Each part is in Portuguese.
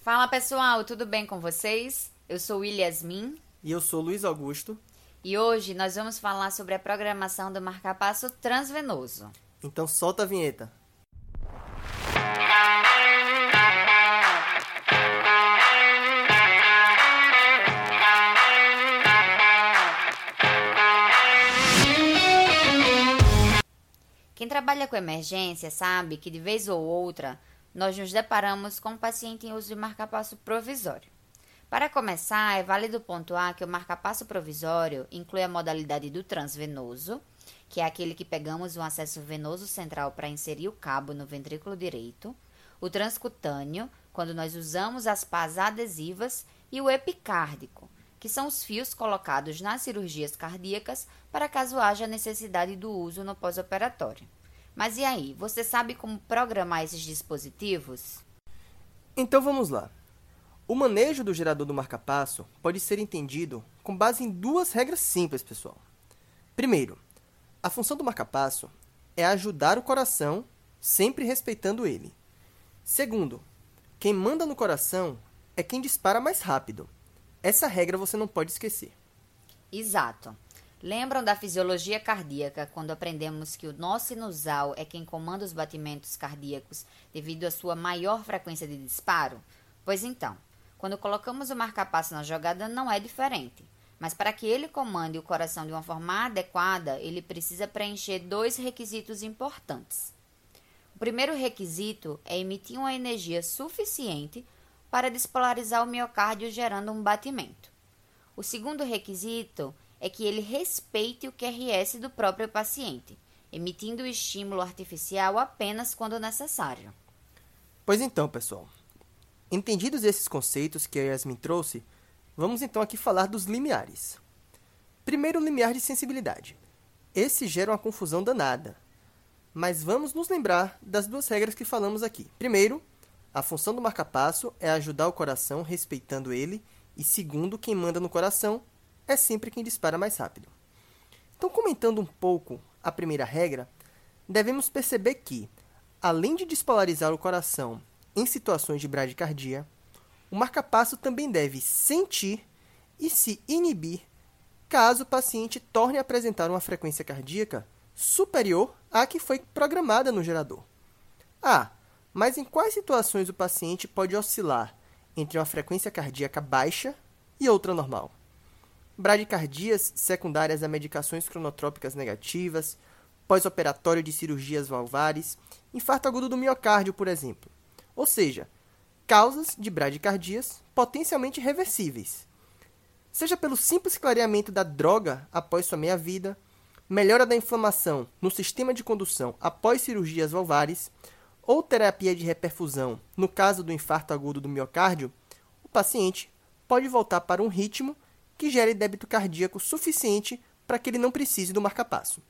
Fala pessoal, tudo bem com vocês? Eu sou Yasmin E eu sou Luiz Augusto. e hoje nós vamos falar sobre a programação do marcapasso transvenoso. Então solta a vinheta. Quem trabalha com emergência sabe que de vez ou outra nós nos deparamos com um paciente em uso de marcapasso provisório. Para começar, é válido pontuar que o marcapasso provisório inclui a modalidade do transvenoso, que é aquele que pegamos um acesso venoso central para inserir o cabo no ventrículo direito, o transcutâneo, quando nós usamos as pás adesivas, e o epicárdico, que são os fios colocados nas cirurgias cardíacas para caso haja necessidade do uso no pós-operatório. Mas e aí, você sabe como programar esses dispositivos? Então vamos lá. O manejo do gerador do marcapasso pode ser entendido com base em duas regras simples, pessoal. Primeiro, a função do marcapasso é ajudar o coração, sempre respeitando ele. Segundo, quem manda no coração é quem dispara mais rápido. Essa regra você não pode esquecer. Exato. Lembram da fisiologia cardíaca quando aprendemos que o nó sinusal é quem comanda os batimentos cardíacos devido à sua maior frequência de disparo? Pois então, quando colocamos o marcapasso na jogada não é diferente. Mas para que ele comande o coração de uma forma adequada, ele precisa preencher dois requisitos importantes. O primeiro requisito é emitir uma energia suficiente para despolarizar o miocárdio gerando um batimento. O segundo requisito é que ele respeite o QRS do próprio paciente, emitindo o estímulo artificial apenas quando necessário. Pois então, pessoal. Entendidos esses conceitos que a Yasmin trouxe, vamos então aqui falar dos limiares. Primeiro, o limiar de sensibilidade. Esse gera uma confusão danada. Mas vamos nos lembrar das duas regras que falamos aqui. Primeiro, a função do marcapasso é ajudar o coração respeitando ele, e segundo, quem manda no coração é sempre quem dispara mais rápido. Então, comentando um pouco a primeira regra, devemos perceber que, além de despolarizar o coração em situações de bradicardia, o marcapasso também deve sentir e se inibir caso o paciente torne a apresentar uma frequência cardíaca superior à que foi programada no gerador. Ah, mas em quais situações o paciente pode oscilar entre uma frequência cardíaca baixa e outra normal? Bradicardias secundárias a medicações cronotrópicas negativas, pós-operatório de cirurgias valvares, infarto agudo do miocárdio, por exemplo. Ou seja, causas de bradicardias potencialmente reversíveis. Seja pelo simples clareamento da droga após sua meia-vida, melhora da inflamação no sistema de condução após cirurgias valvares, ou terapia de reperfusão no caso do infarto agudo do miocárdio, o paciente pode voltar para um ritmo que gere débito cardíaco suficiente para que ele não precise do marcapasso.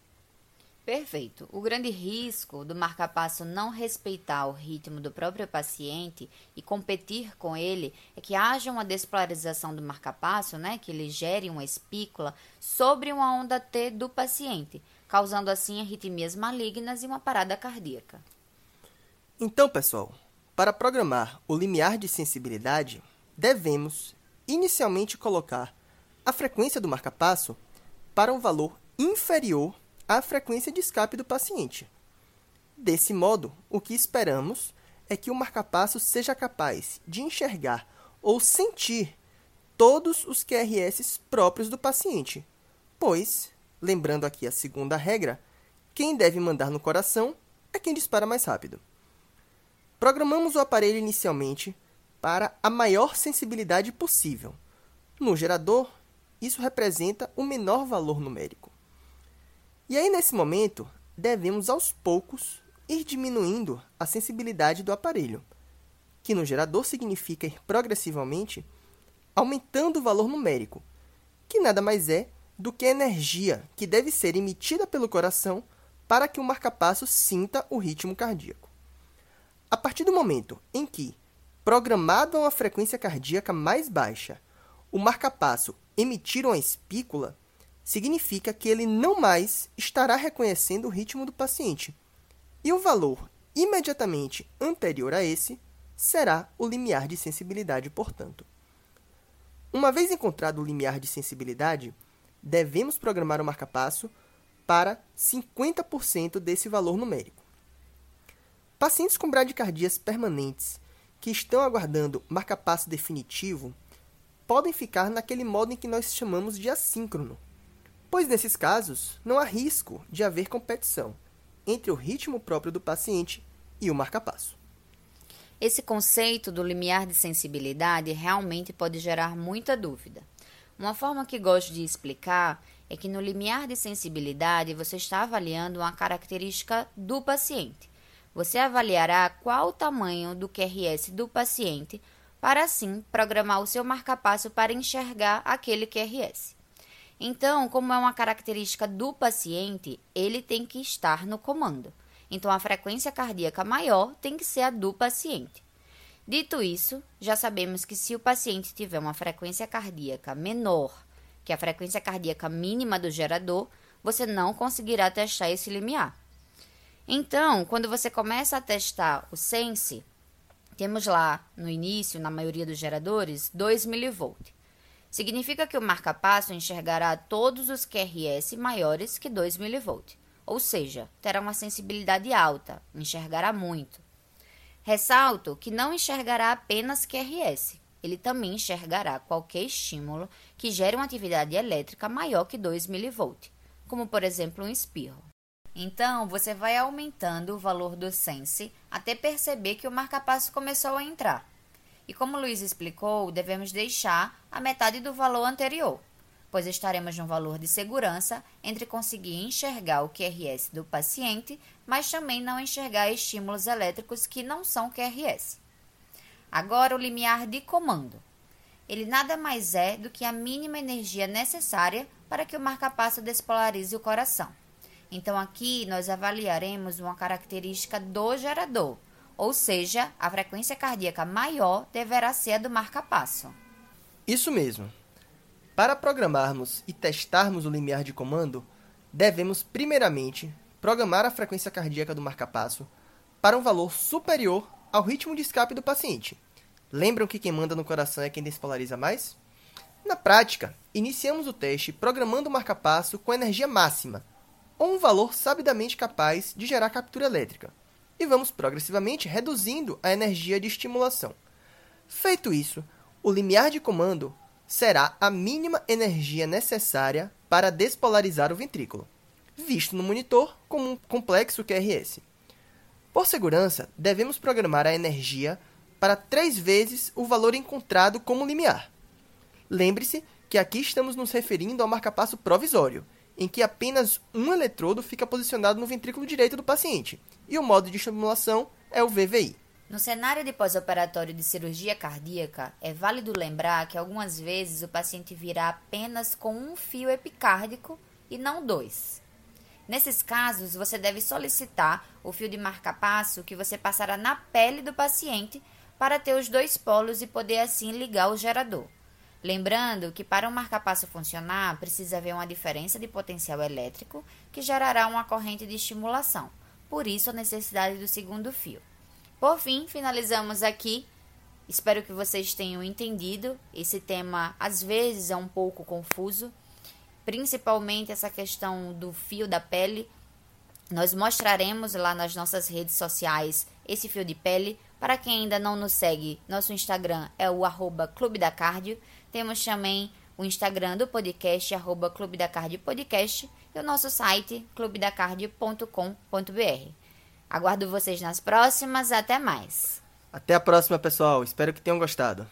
Perfeito. O grande risco do marcapasso não respeitar o ritmo do próprio paciente e competir com ele é que haja uma despolarização do marcapasso, né, que ele gere uma espícula sobre uma onda T do paciente, causando assim arritmias malignas e uma parada cardíaca. Então, pessoal, para programar o limiar de sensibilidade, devemos inicialmente colocar a frequência do marcapasso para um valor inferior à frequência de escape do paciente. Desse modo, o que esperamos é que o marcapasso seja capaz de enxergar ou sentir todos os QRS próprios do paciente, pois, lembrando aqui a segunda regra, quem deve mandar no coração é quem dispara mais rápido. Programamos o aparelho inicialmente para a maior sensibilidade possível. No gerador, isso representa o menor valor numérico. E aí, nesse momento, devemos aos poucos ir diminuindo a sensibilidade do aparelho, que no gerador significa ir progressivamente aumentando o valor numérico, que nada mais é do que a energia que deve ser emitida pelo coração para que o marcapasso sinta o ritmo cardíaco. A partir do momento em que, programado a uma frequência cardíaca mais baixa, o marcapasso emitir uma espícula, significa que ele não mais estará reconhecendo o ritmo do paciente. E o valor imediatamente anterior a esse será o limiar de sensibilidade, portanto. Uma vez encontrado o limiar de sensibilidade, devemos programar o marcapasso para 50% desse valor numérico. Pacientes com bradicardias permanentes que estão aguardando marcapasso definitivo podem ficar naquele modo em que nós chamamos de assíncrono, pois nesses casos não há risco de haver competição entre o ritmo próprio do paciente e o marcapasso. Esse conceito do limiar de sensibilidade realmente pode gerar muita dúvida. Uma forma que gosto de explicar é que no limiar de sensibilidade você está avaliando uma característica do paciente. Você avaliará qual o tamanho do QRS do paciente para assim programar o seu marcapasso para enxergar aquele QRS. Então, como é uma característica do paciente, ele tem que estar no comando. Então, a frequência cardíaca maior tem que ser a do paciente. Dito isso, já sabemos que se o paciente tiver uma frequência cardíaca menor que a frequência cardíaca mínima do gerador, você não conseguirá testar esse limiar. Então, quando você começa a testar o Sense, temos lá no início, na maioria dos geradores, 2 mV. Significa que o marca-passo enxergará todos os QRS maiores que 2 mV ou seja, terá uma sensibilidade alta, enxergará muito. Ressalto que não enxergará apenas QRS, ele também enxergará qualquer estímulo que gere uma atividade elétrica maior que 2 mV, como por exemplo um espirro. Então, você vai aumentando o valor do sense até perceber que o marcapasso começou a entrar. E como Luiz explicou, devemos deixar a metade do valor anterior, pois estaremos no valor de segurança entre conseguir enxergar o QRS do paciente, mas também não enxergar estímulos elétricos que não são QRS. Agora, o limiar de comando. Ele nada mais é do que a mínima energia necessária para que o marcapasso despolarize o coração. Então, aqui nós avaliaremos uma característica do gerador, ou seja, a frequência cardíaca maior deverá ser a do marcapasso. Isso mesmo. Para programarmos e testarmos o limiar de comando, devemos, primeiramente, programar a frequência cardíaca do marcapasso para um valor superior ao ritmo de escape do paciente. Lembram que quem manda no coração é quem despolariza mais? Na prática, iniciamos o teste programando o marcapasso com energia máxima, ou um valor sabidamente capaz de gerar captura elétrica, e vamos progressivamente reduzindo a energia de estimulação. Feito isso, o limiar de comando será a mínima energia necessária para despolarizar o ventrículo, visto no monitor como um complexo QRS. Por segurança, devemos programar a energia para três vezes o valor encontrado como limiar. Lembre-se que aqui estamos nos referindo ao marcapasso provisório, em que apenas um eletrodo fica posicionado no ventrículo direito do paciente, e o modo de estimulação é o VVI. No cenário de pós-operatório de cirurgia cardíaca, é válido lembrar que algumas vezes o paciente virá apenas com um fio epicárdico e não dois. Nesses casos, você deve solicitar o fio de marca-passo que você passará na pele do paciente para ter os dois polos e poder assim ligar o gerador. Lembrando que para o marca-passo funcionar, precisa haver uma diferença de potencial elétrico que gerará uma corrente de estimulação. Por isso a necessidade do segundo fio. Por fim, finalizamos aqui. Espero que vocês tenham entendido. Esse tema às vezes é um pouco confuso, principalmente essa questão do fio da pele. Nós mostraremos lá nas nossas redes sociais esse fio de pele. Para quem ainda não nos segue, nosso Instagram é o arroba Clube da Cardio. Temos também o Instagram do podcast, arroba Clube da Cardio Podcast, e o nosso site, clubedacardio.com.br. Aguardo vocês nas próximas. Até mais. Até a próxima, pessoal. Espero que tenham gostado.